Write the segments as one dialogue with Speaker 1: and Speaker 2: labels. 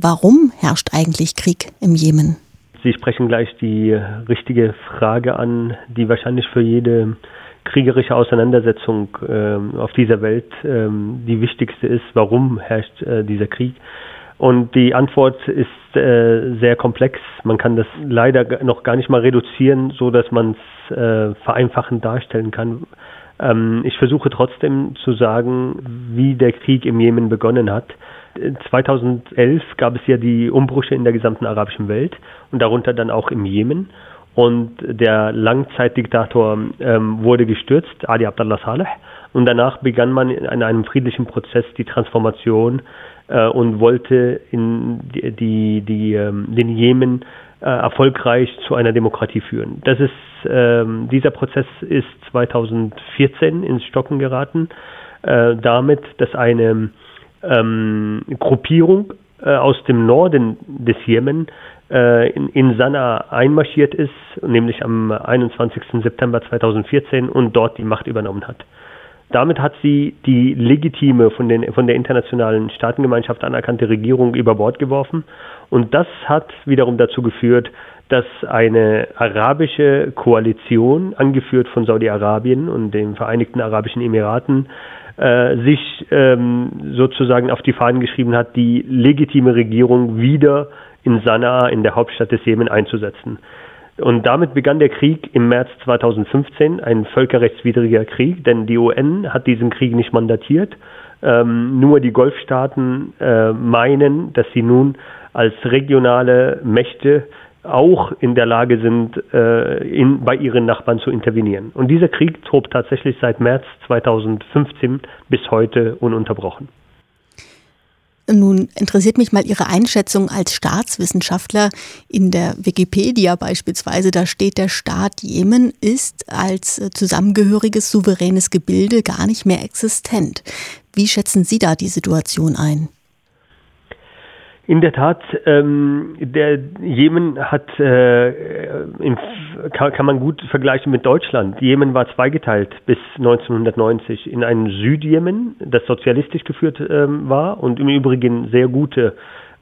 Speaker 1: warum herrscht eigentlich Krieg im Jemen?
Speaker 2: Sie sprechen gleich die richtige Frage an, die wahrscheinlich für jede kriegerische Auseinandersetzung äh, auf dieser Welt äh, die wichtigste ist. Warum herrscht äh, dieser Krieg? Und die Antwort ist äh, sehr komplex. Man kann das leider noch gar nicht mal reduzieren, so dass man es äh, vereinfachend darstellen kann. Ähm, ich versuche trotzdem zu sagen, wie der Krieg im Jemen begonnen hat. 2011 gab es ja die Umbrüche in der gesamten arabischen Welt und darunter dann auch im Jemen. Und der Langzeitdiktator ähm, wurde gestürzt, Ali Abdullah Saleh. Und danach begann man in einem friedlichen Prozess die Transformation äh, und wollte in die, die, die ähm, den Jemen äh, erfolgreich zu einer Demokratie führen. Das ist, ähm, dieser Prozess ist 2014 ins Stocken geraten, äh, damit, dass eine ähm, Gruppierung äh, aus dem Norden des Jemen äh, in, in Sanaa einmarschiert ist, nämlich am 21. September 2014 und dort die Macht übernommen hat. Damit hat sie die legitime, von, den, von der internationalen Staatengemeinschaft anerkannte Regierung über Bord geworfen. Und das hat wiederum dazu geführt, dass eine arabische Koalition, angeführt von Saudi-Arabien und den Vereinigten Arabischen Emiraten, äh, sich ähm, sozusagen auf die Fahnen geschrieben hat, die legitime Regierung wieder in Sanaa, in der Hauptstadt des Jemen, einzusetzen. Und damit begann der Krieg im März 2015, ein völkerrechtswidriger Krieg, denn die UN hat diesen Krieg nicht mandatiert. Ähm, nur die Golfstaaten äh, meinen, dass sie nun als regionale Mächte auch in der Lage sind, äh, in, bei ihren Nachbarn zu intervenieren. Und dieser Krieg tobt tatsächlich seit März 2015 bis heute ununterbrochen.
Speaker 1: Nun interessiert mich mal Ihre Einschätzung als Staatswissenschaftler. In der Wikipedia beispielsweise, da steht, der Staat Jemen ist als äh, zusammengehöriges souveränes Gebilde gar nicht mehr existent. Wie schätzen Sie da die Situation ein?
Speaker 2: In der Tat, ähm, der Jemen hat, äh, in, kann, kann, man gut vergleichen mit Deutschland. Jemen war zweigeteilt bis 1990 in einen Südjemen, das sozialistisch geführt ähm, war und im Übrigen sehr gute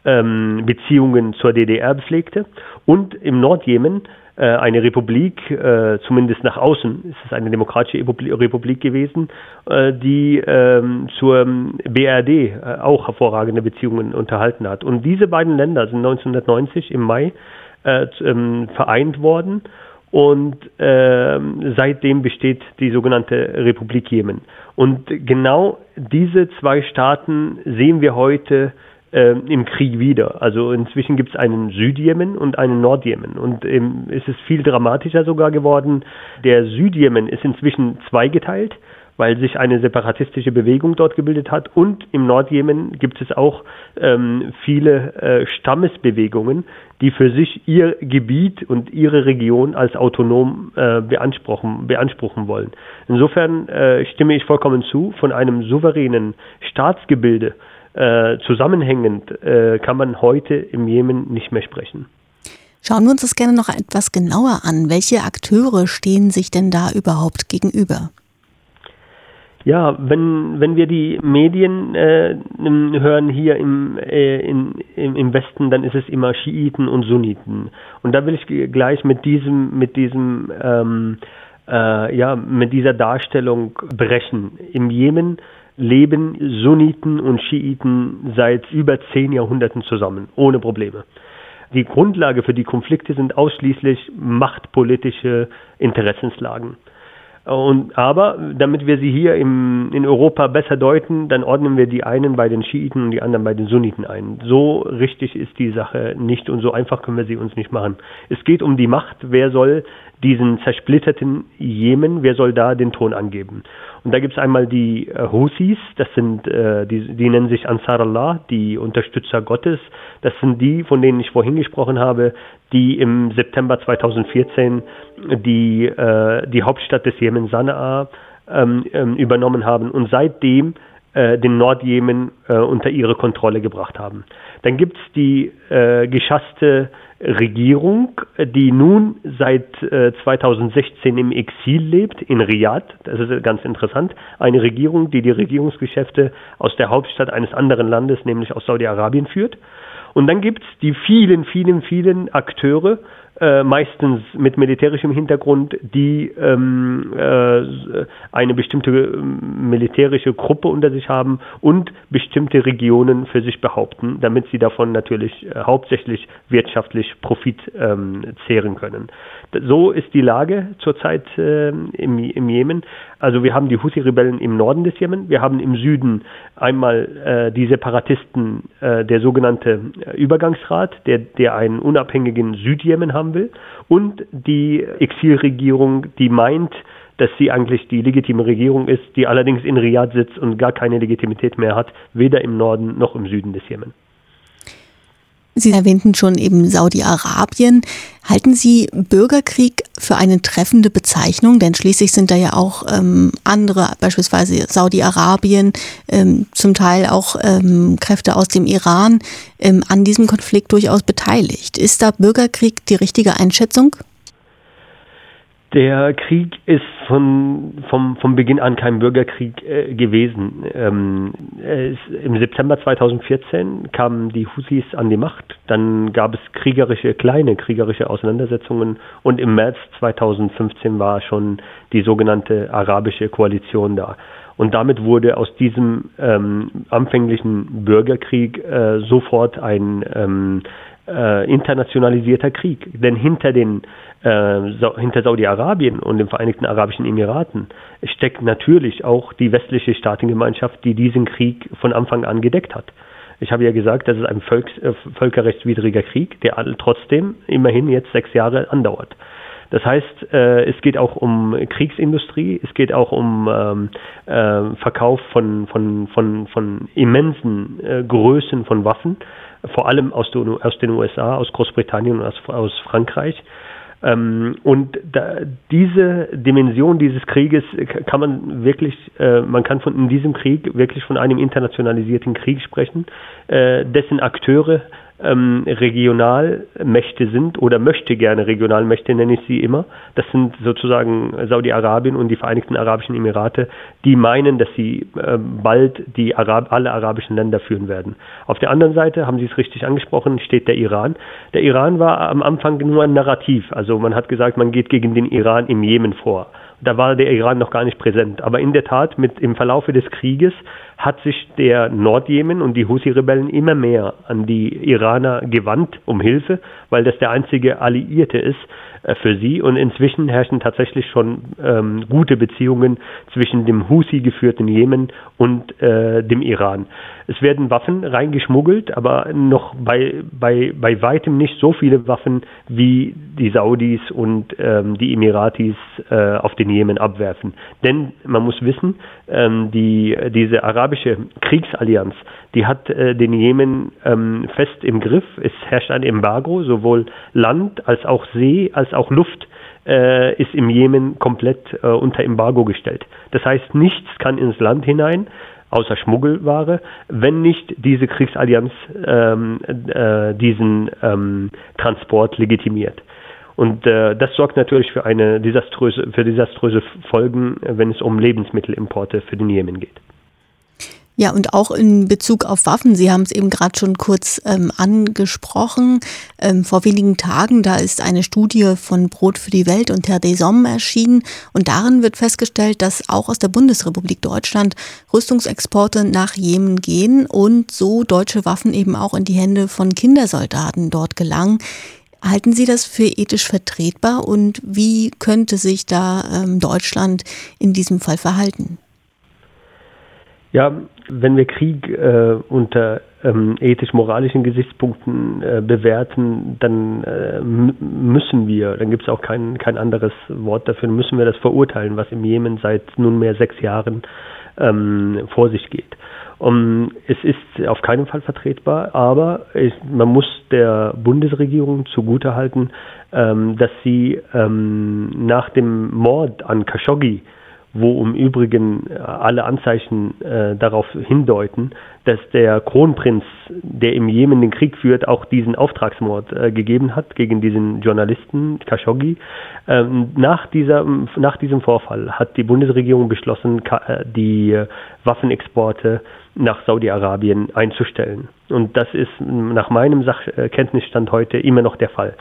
Speaker 2: ähm, Beziehungen zur DDR pflegte, und im Nordjemen, eine Republik, äh, zumindest nach außen ist es eine demokratische Republik gewesen, äh, die ähm, zur BRD auch hervorragende Beziehungen unterhalten hat. Und diese beiden Länder sind 1990 im Mai ähm, vereint worden und äh, seitdem besteht die sogenannte Republik Jemen. Und genau diese zwei Staaten sehen wir heute äh, im Krieg wieder. Also inzwischen gibt es einen Südjemen und einen Nordjemen. Und ähm, es ist viel dramatischer sogar geworden. Der Südjemen ist inzwischen zweigeteilt weil sich eine separatistische Bewegung dort gebildet hat. Und im Nordjemen gibt es auch ähm, viele äh, Stammesbewegungen, die für sich ihr Gebiet und ihre Region als autonom äh, beanspruchen, beanspruchen wollen. Insofern äh, stimme ich vollkommen zu, von einem souveränen Staatsgebilde äh, zusammenhängend äh, kann man heute im Jemen nicht mehr sprechen.
Speaker 1: Schauen wir uns das gerne noch etwas genauer an. Welche Akteure stehen sich denn da überhaupt gegenüber?
Speaker 2: Ja, wenn, wenn wir die Medien äh, hören hier im, äh, in, im, Westen, dann ist es immer Schiiten und Sunniten. Und da will ich gleich mit diesem, mit diesem, ähm, äh, ja, mit dieser Darstellung brechen. Im Jemen leben Sunniten und Schiiten seit über zehn Jahrhunderten zusammen, ohne Probleme. Die Grundlage für die Konflikte sind ausschließlich machtpolitische Interessenslagen. Und, aber damit wir sie hier im, in Europa besser deuten, dann ordnen wir die einen bei den Schiiten und die anderen bei den Sunniten ein. So richtig ist die Sache nicht und so einfach können wir sie uns nicht machen. Es geht um die Macht. Wer soll diesen zersplitterten Jemen, wer soll da den Ton angeben? Und da gibt es einmal die äh, Husis, das sind, äh, die, die nennen sich Ansar Allah, die Unterstützer Gottes. Das sind die, von denen ich vorhin gesprochen habe, die im September 2014 die, äh, die Hauptstadt des Jemen, Sanaa, ähm, ähm, übernommen haben und seitdem äh, den Nordjemen äh, unter ihre Kontrolle gebracht haben. Dann gibt es die äh, geschasste Regierung, die nun seit äh, 2016 im Exil lebt, in Riyadh. Das ist ganz interessant. Eine Regierung, die die Regierungsgeschäfte aus der Hauptstadt eines anderen Landes, nämlich aus Saudi-Arabien, führt. Und dann gibt es die vielen, vielen, vielen Akteure, äh, meistens mit militärischem Hintergrund, die ähm, äh, eine bestimmte ähm, militärische Gruppe unter sich haben und bestimmte Regionen für sich behaupten, damit sie davon natürlich äh, hauptsächlich wirtschaftlich Profit ähm, zehren können. So ist die Lage zurzeit äh, im, im Jemen. Also wir haben die Houthi-Rebellen im Norden des Jemen, wir haben im Süden einmal äh, die Separatisten, äh, der sogenannte äh, Übergangsrat, der, der einen unabhängigen Südjemen haben will, und die Exilregierung, die meint, dass sie eigentlich die legitime Regierung ist, die allerdings in Riyadh sitzt und gar keine Legitimität mehr hat, weder im Norden noch im Süden des Jemen.
Speaker 1: Sie erwähnten schon eben Saudi-Arabien. Halten Sie Bürgerkrieg für eine treffende Bezeichnung? Denn schließlich sind da ja auch ähm, andere, beispielsweise Saudi-Arabien, ähm, zum Teil auch ähm, Kräfte aus dem Iran, ähm, an diesem Konflikt durchaus beteiligt. Ist da Bürgerkrieg die richtige Einschätzung?
Speaker 2: Der Krieg ist von, vom, vom Beginn an kein Bürgerkrieg äh, gewesen. Ähm, ist, Im September 2014 kamen die Husis an die Macht. Dann gab es kriegerische, kleine kriegerische Auseinandersetzungen. Und im März 2015 war schon die sogenannte arabische Koalition da. Und damit wurde aus diesem ähm, anfänglichen Bürgerkrieg äh, sofort ein ähm, äh, internationalisierter Krieg. Denn hinter den äh, hinter Saudi-Arabien und den Vereinigten Arabischen Emiraten steckt natürlich auch die westliche Staatengemeinschaft, die diesen Krieg von Anfang an gedeckt hat. Ich habe ja gesagt, das ist ein Volks, äh, völkerrechtswidriger Krieg, der trotzdem immerhin jetzt sechs Jahre andauert. Das heißt, äh, es geht auch um Kriegsindustrie, es geht auch um ähm, äh, Verkauf von, von, von, von immensen äh, Größen von Waffen, vor allem aus, aus den USA, aus Großbritannien und aus, aus Frankreich. Ähm, und da, diese Dimension dieses Krieges kann man wirklich, äh, man kann von in diesem Krieg wirklich von einem internationalisierten Krieg sprechen, äh, dessen Akteure ähm, Regionalmächte sind oder möchte gerne Regionalmächte, nenne ich sie immer. Das sind sozusagen Saudi-Arabien und die Vereinigten Arabischen Emirate, die meinen, dass sie äh, bald die Arab alle arabischen Länder führen werden. Auf der anderen Seite, haben Sie es richtig angesprochen, steht der Iran. Der Iran war am Anfang nur ein Narrativ. Also man hat gesagt, man geht gegen den Iran im Jemen vor. Da war der Iran noch gar nicht präsent. Aber in der Tat, mit, im Verlaufe des Krieges hat sich der Nordjemen und die Houthi-Rebellen immer mehr an die Iraner gewandt um Hilfe, weil das der einzige Alliierte ist äh, für sie. Und inzwischen herrschen tatsächlich schon ähm, gute Beziehungen zwischen dem Houthi geführten Jemen und äh, dem Iran. Es werden Waffen reingeschmuggelt, aber noch bei, bei, bei weitem nicht so viele Waffen, wie die Saudis und ähm, die Emiratis äh, auf den Jemen abwerfen. Denn man muss wissen, ähm, die, diese arabische Kriegsallianz, die hat äh, den Jemen ähm, fest im Griff. Es herrscht ein Embargo, sowohl Land als auch See als auch Luft äh, ist im Jemen komplett äh, unter Embargo gestellt. Das heißt, nichts kann ins Land hinein außer Schmuggelware, wenn nicht diese Kriegsallianz ähm, äh, diesen ähm, Transport legitimiert. Und äh, das sorgt natürlich für eine desaströse, für desaströse Folgen, wenn es um Lebensmittelimporte für den Jemen geht.
Speaker 1: Ja, und auch in Bezug auf Waffen, Sie haben es eben gerade schon kurz ähm, angesprochen. Ähm, vor wenigen Tagen, da ist eine Studie von Brot für die Welt und Terre des Hommes erschienen. Und darin wird festgestellt, dass auch aus der Bundesrepublik Deutschland Rüstungsexporte nach Jemen gehen und so deutsche Waffen eben auch in die Hände von Kindersoldaten dort gelangen. Halten Sie das für ethisch vertretbar und wie könnte sich da ähm, Deutschland in diesem Fall verhalten?
Speaker 2: Ja, wenn wir Krieg äh, unter ähm, ethisch-moralischen Gesichtspunkten äh, bewerten, dann äh, müssen wir, dann gibt es auch kein, kein anderes Wort dafür, müssen wir das verurteilen, was im Jemen seit nunmehr sechs Jahren ähm, vor sich geht. Um, es ist auf keinen Fall vertretbar, aber es, man muss der Bundesregierung zugutehalten, ähm, dass sie ähm, nach dem Mord an Khashoggi wo im Übrigen alle Anzeichen äh, darauf hindeuten, dass der Kronprinz, der im Jemen den Krieg führt, auch diesen Auftragsmord äh, gegeben hat gegen diesen Journalisten Khashoggi. Ähm, nach, dieser, nach diesem Vorfall hat die Bundesregierung beschlossen, äh, die äh, Waffenexporte nach Saudi-Arabien einzustellen. Und das ist nach meinem Sachkenntnisstand heute immer noch der Fall.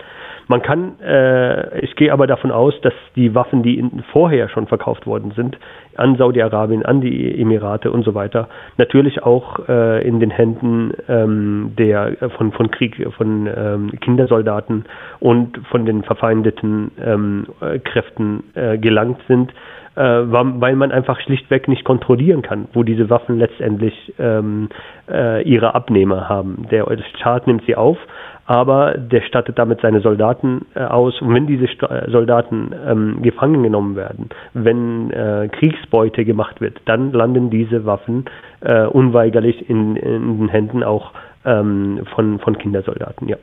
Speaker 2: Man kann, äh, ich gehe aber davon aus, dass die Waffen, die in, vorher schon verkauft worden sind, an Saudi-Arabien, an die Emirate und so weiter, natürlich auch äh, in den Händen ähm, der von von Krieg, von ähm, Kindersoldaten und von den verfeindeten ähm, Kräften äh, gelangt sind, äh, weil man einfach schlichtweg nicht kontrollieren kann, wo diese Waffen letztendlich ähm, äh, ihre Abnehmer haben. Der Staat nimmt sie auf, aber der stattet damit seine Soldaten äh, aus. Und wenn diese St äh, Soldaten ähm, gefangen genommen werden, wenn äh, Kriegsbeute gemacht wird, dann landen diese Waffen äh, unweigerlich in, in, den Händen auch ähm, von, von Kindersoldaten, ja.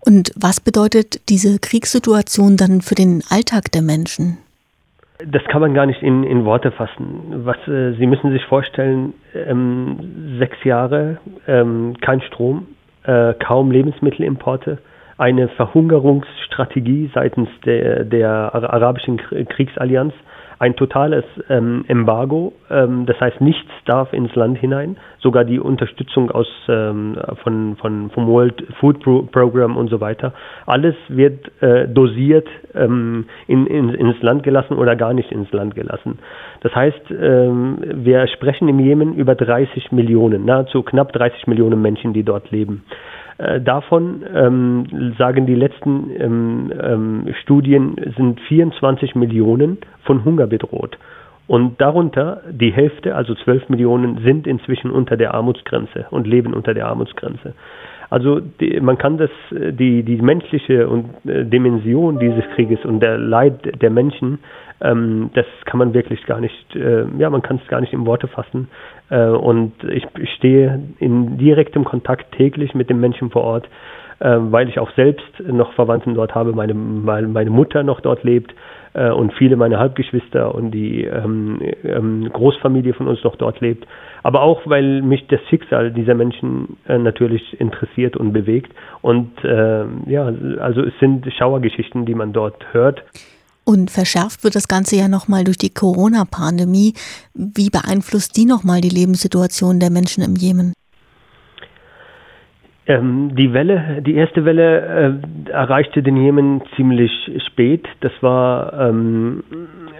Speaker 1: Und was bedeutet diese Kriegssituation dann für den Alltag der Menschen?
Speaker 2: Das kann man gar nicht in, in Worte fassen. Was, äh, Sie müssen sich vorstellen, ähm, sechs Jahre, ähm, kein Strom, äh, kaum Lebensmittelimporte, eine Verhungerungsstrategie seitens der, der arabischen Kriegsallianz, ein totales ähm, Embargo, ähm, das heißt nichts darf ins Land hinein, sogar die Unterstützung aus ähm, von, von vom World Food Pro Program und so weiter, alles wird äh, dosiert ähm, in, in, ins Land gelassen oder gar nicht ins Land gelassen. Das heißt, ähm, wir sprechen im Jemen über 30 Millionen, nahezu knapp 30 Millionen Menschen, die dort leben. Äh, davon ähm, sagen die letzten ähm, ähm, Studien sind 24 Millionen von Hunger bedroht. Und darunter die Hälfte, also 12 Millionen, sind inzwischen unter der Armutsgrenze und leben unter der Armutsgrenze. Also die, man kann das, die, die menschliche und, äh, Dimension dieses Krieges und der Leid der Menschen, ähm, das kann man wirklich gar nicht, äh, ja, man kann es gar nicht in Worte fassen. Äh, und ich stehe in direktem Kontakt täglich mit den Menschen vor Ort, äh, weil ich auch selbst noch Verwandten dort habe, meine, meine Mutter noch dort lebt äh, und viele meiner Halbgeschwister und die ähm, ähm, Großfamilie von uns noch dort lebt. Aber auch, weil mich das Schicksal dieser Menschen äh, natürlich interessiert und bewegt. Und äh, ja, also es sind Schauergeschichten, die man dort hört.
Speaker 1: Und verschärft wird das Ganze ja nochmal durch die Corona-Pandemie. Wie beeinflusst die nochmal die Lebenssituation der Menschen im Jemen?
Speaker 2: Ähm, die Welle, die erste Welle äh, erreichte den Jemen ziemlich spät. Das war ähm,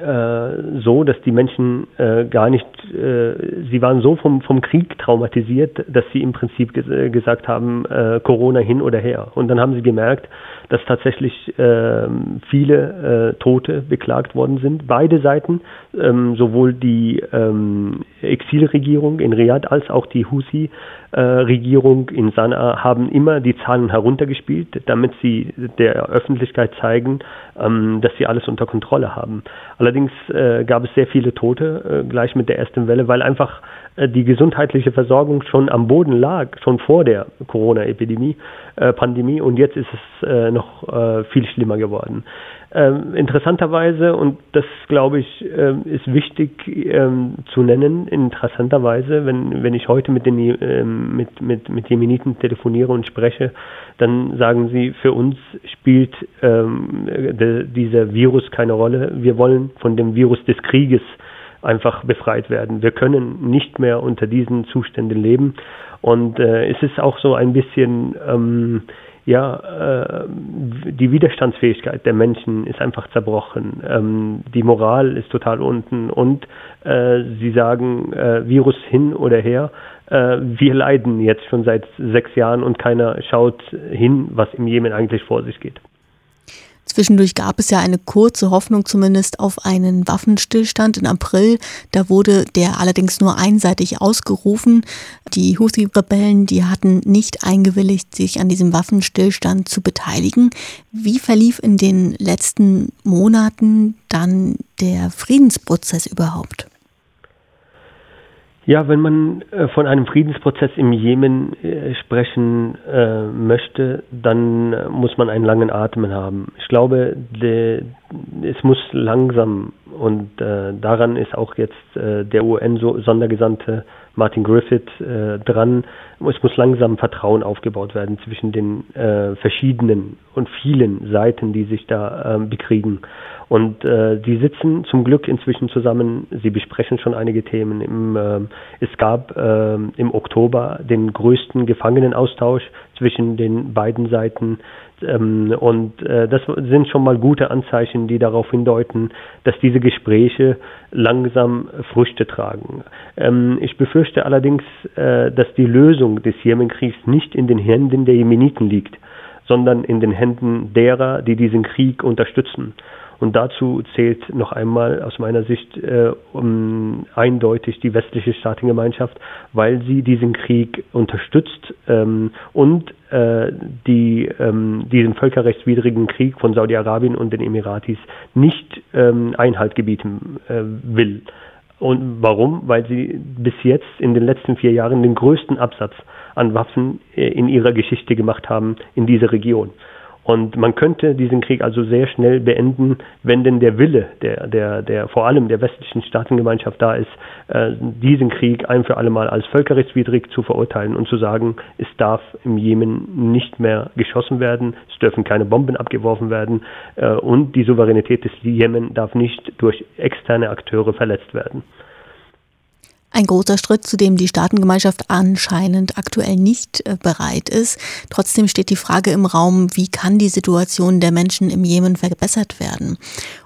Speaker 2: äh, so, dass die Menschen äh, gar nicht, äh, sie waren so vom, vom Krieg traumatisiert, dass sie im Prinzip ges gesagt haben, äh, Corona hin oder her. Und dann haben sie gemerkt, dass tatsächlich ähm, viele äh, Tote beklagt worden sind. Beide Seiten, ähm, sowohl die ähm, Exilregierung in Riyadh als auch die Husi äh, in Sanaa haben immer die Zahlen heruntergespielt, damit sie der Öffentlichkeit zeigen, ähm, dass sie alles unter Kontrolle haben. Allerdings äh, gab es sehr viele Tote äh, gleich mit der ersten Welle, weil einfach die gesundheitliche Versorgung schon am Boden lag, schon vor der Corona-Epidemie, äh, Pandemie, und jetzt ist es äh, noch äh, viel schlimmer geworden. Ähm, interessanterweise, und das glaube ich, ähm, ist wichtig ähm, zu nennen, interessanterweise, wenn, wenn ich heute mit den ähm, mit, mit, mit Jemeniten telefoniere und spreche, dann sagen sie, für uns spielt ähm, de, dieser Virus keine Rolle. Wir wollen von dem Virus des Krieges einfach befreit werden. Wir können nicht mehr unter diesen Zuständen leben. Und äh, es ist auch so ein bisschen ähm, ja, äh, die Widerstandsfähigkeit der Menschen ist einfach zerbrochen. Ähm, die Moral ist total unten und äh, sie sagen äh, Virus hin oder her. Äh, wir leiden jetzt schon seit sechs Jahren und keiner schaut hin, was im Jemen eigentlich vor sich geht.
Speaker 1: Zwischendurch gab es ja eine kurze Hoffnung zumindest auf einen Waffenstillstand im April. Da wurde der allerdings nur einseitig ausgerufen. Die Houthi-Rebellen, die hatten nicht eingewilligt, sich an diesem Waffenstillstand zu beteiligen. Wie verlief in den letzten Monaten dann der Friedensprozess überhaupt?
Speaker 2: Ja, wenn man äh, von einem Friedensprozess im Jemen äh, sprechen äh, möchte, dann muss man einen langen Atem haben. Ich glaube, es muss langsam und daran ist auch jetzt der UN-Sondergesandte Martin Griffith dran. Es muss langsam Vertrauen aufgebaut werden zwischen den verschiedenen und vielen Seiten, die sich da ähm, bekriegen. Und äh, die sitzen zum Glück inzwischen zusammen. Sie besprechen schon einige Themen. Im, äh, es gab äh, im Oktober den größten Gefangenenaustausch zwischen den beiden Seiten. Ähm, und äh, das sind schon mal gute Anzeichen, die darauf hindeuten, dass diese Gespräche langsam Früchte tragen. Ähm, ich befürchte allerdings, äh, dass die Lösung des Jemenkriegs nicht in den Händen der Jemeniten liegt, sondern in den Händen derer, die diesen Krieg unterstützen. Und dazu zählt noch einmal aus meiner Sicht äh, um, eindeutig die westliche Staatengemeinschaft, weil sie diesen Krieg unterstützt ähm, und äh, die, ähm, diesen völkerrechtswidrigen Krieg von Saudi-Arabien und den Emiratis nicht ähm, Einhalt gebieten äh, will. Und warum? Weil sie bis jetzt in den letzten vier Jahren den größten Absatz an Waffen äh, in ihrer Geschichte gemacht haben in dieser Region. Und man könnte diesen Krieg also sehr schnell beenden, wenn denn der Wille der, der, der vor allem der westlichen Staatengemeinschaft da ist, äh, diesen Krieg ein für alle Mal als völkerrechtswidrig zu verurteilen und zu sagen, es darf im Jemen nicht mehr geschossen werden, es dürfen keine Bomben abgeworfen werden äh, und die Souveränität des Jemen darf nicht durch externe Akteure verletzt werden.
Speaker 1: Ein großer Schritt, zu dem die Staatengemeinschaft anscheinend aktuell nicht äh, bereit ist. Trotzdem steht die Frage im Raum, wie kann die Situation der Menschen im Jemen verbessert werden?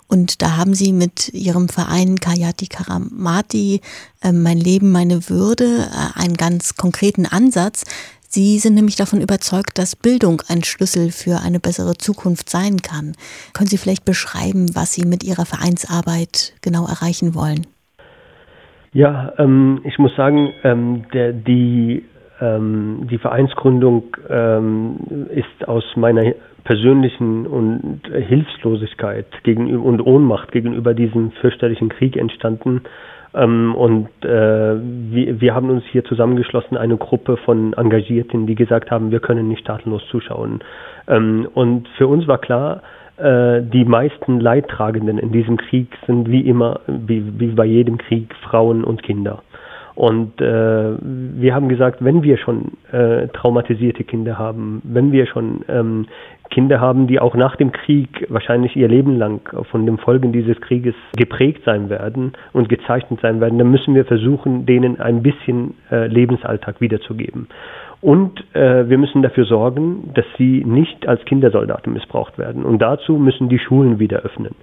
Speaker 1: Und da haben Sie mit Ihrem Verein Kayati Karamati, äh, Mein Leben, meine Würde, äh, einen ganz konkreten Ansatz. Sie sind nämlich davon überzeugt, dass Bildung ein Schlüssel für eine bessere Zukunft sein kann. Können Sie vielleicht beschreiben, was Sie mit Ihrer Vereinsarbeit genau erreichen wollen?
Speaker 2: Ja, ähm, ich muss sagen, ähm, der, die, ähm, die Vereinsgründung ähm, ist aus meiner persönlichen und Hilflosigkeit gegenüber und Ohnmacht gegenüber diesem fürchterlichen Krieg entstanden. Ähm, und äh, wir, wir haben uns hier zusammengeschlossen, eine Gruppe von Engagierten, die gesagt haben, wir können nicht tatenlos zuschauen. Ähm, und für uns war klar, die meisten Leidtragenden in diesem Krieg sind wie immer, wie, wie bei jedem Krieg, Frauen und Kinder. Und äh, wir haben gesagt, wenn wir schon äh, traumatisierte Kinder haben, wenn wir schon ähm, Kinder haben, die auch nach dem Krieg wahrscheinlich ihr Leben lang von den Folgen dieses Krieges geprägt sein werden und gezeichnet sein werden, dann müssen wir versuchen, denen ein bisschen äh, Lebensalltag wiederzugeben. Und äh, wir müssen dafür sorgen, dass sie nicht als Kindersoldaten missbraucht werden. Und dazu müssen die Schulen wieder öffnen.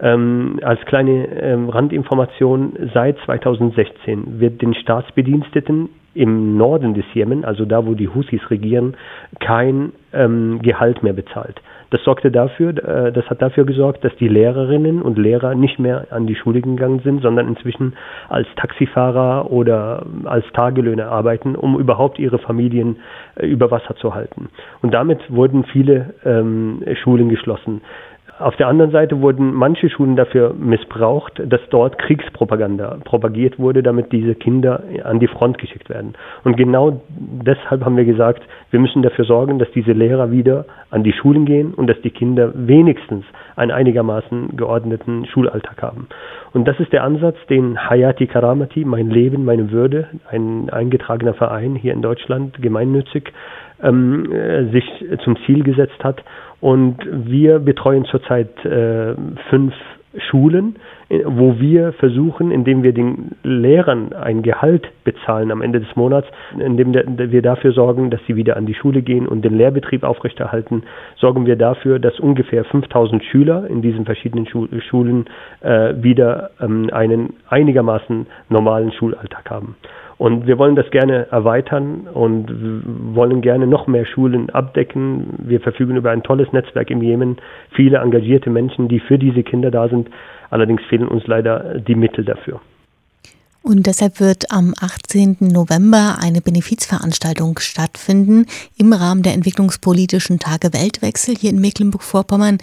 Speaker 2: Ähm, als kleine ähm, Randinformation, seit 2016 wird den Staatsbediensteten im Norden des Jemen, also da, wo die Husis regieren, kein ähm, Gehalt mehr bezahlt. Das sorgte dafür, äh, das hat dafür gesorgt, dass die Lehrerinnen und Lehrer nicht mehr an die Schule gegangen sind, sondern inzwischen als Taxifahrer oder als Tagelöhner arbeiten, um überhaupt ihre Familien äh, über Wasser zu halten. Und damit wurden viele ähm, Schulen geschlossen. Auf der anderen Seite wurden manche Schulen dafür missbraucht, dass dort Kriegspropaganda propagiert wurde, damit diese Kinder an die Front geschickt werden. Und genau deshalb haben wir gesagt, wir müssen dafür sorgen, dass diese Lehrer wieder an die Schulen gehen und dass die Kinder wenigstens einen einigermaßen geordneten Schulalltag haben. Und das ist der Ansatz, den Hayati Karamati, mein Leben, meine Würde, ein eingetragener Verein hier in Deutschland, gemeinnützig, ähm, äh, sich zum Ziel gesetzt hat. Und wir betreuen zurzeit äh, fünf Schulen, äh, wo wir versuchen, indem wir den Lehrern ein Gehalt bezahlen am Ende des Monats, indem wir dafür sorgen, dass sie wieder an die Schule gehen und den Lehrbetrieb aufrechterhalten, sorgen wir dafür, dass ungefähr 5000 Schüler in diesen verschiedenen Schulen äh, wieder ähm, einen einigermaßen normalen Schulalltag haben. Und wir wollen das gerne erweitern und wollen gerne noch mehr Schulen abdecken. Wir verfügen über ein tolles Netzwerk im Jemen, viele engagierte Menschen, die für diese Kinder da sind. Allerdings fehlen uns leider die Mittel dafür.
Speaker 1: Und deshalb wird am 18. November eine Benefizveranstaltung stattfinden im Rahmen der entwicklungspolitischen Tage Weltwechsel hier in Mecklenburg-Vorpommern.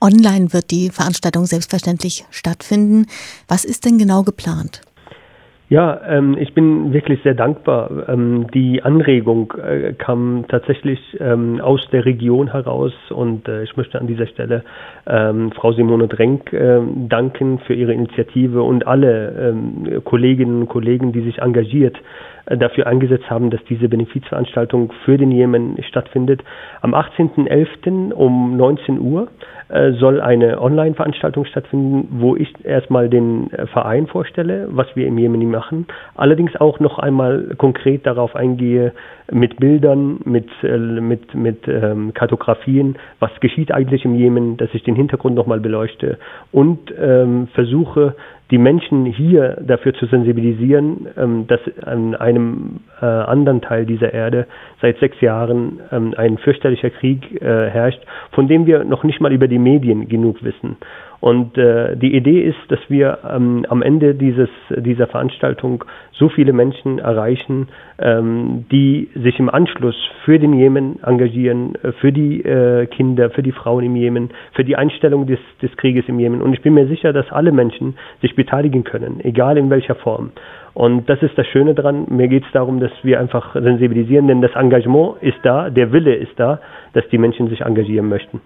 Speaker 1: Online wird die Veranstaltung selbstverständlich stattfinden. Was ist denn genau geplant?
Speaker 2: Ja, ähm, ich bin wirklich sehr dankbar. Ähm, die Anregung äh, kam tatsächlich ähm, aus der Region heraus und äh, ich möchte an dieser Stelle ähm, Frau Simone Drenk äh, danken für ihre Initiative und alle ähm, Kolleginnen und Kollegen, die sich engagiert äh, dafür eingesetzt haben, dass diese Benefizveranstaltung für den Jemen stattfindet. Am 18.11. um 19 Uhr soll eine Online-Veranstaltung stattfinden, wo ich erstmal den äh, Verein vorstelle, was wir im Jemen machen, allerdings auch noch einmal konkret darauf eingehe, mit Bildern, mit, mit, mit ähm, Kartografien, was geschieht eigentlich im Jemen, dass ich den Hintergrund nochmal beleuchte und ähm, versuche, die Menschen hier dafür zu sensibilisieren, ähm, dass an einem äh, anderen Teil dieser Erde seit sechs Jahren ähm, ein fürchterlicher Krieg äh, herrscht, von dem wir noch nicht mal über die Medien genug wissen. Und äh, die Idee ist, dass wir ähm, am Ende dieses, dieser Veranstaltung so viele Menschen erreichen, ähm, die sich im Anschluss für den Jemen engagieren, äh, für die äh, Kinder, für die Frauen im Jemen, für die Einstellung des, des Krieges im Jemen. Und ich bin mir sicher, dass alle Menschen sich beteiligen können, egal in welcher Form. Und das ist das Schöne daran. Mir geht es darum, dass wir einfach sensibilisieren, denn das Engagement ist da, der Wille ist da, dass die Menschen sich engagieren möchten.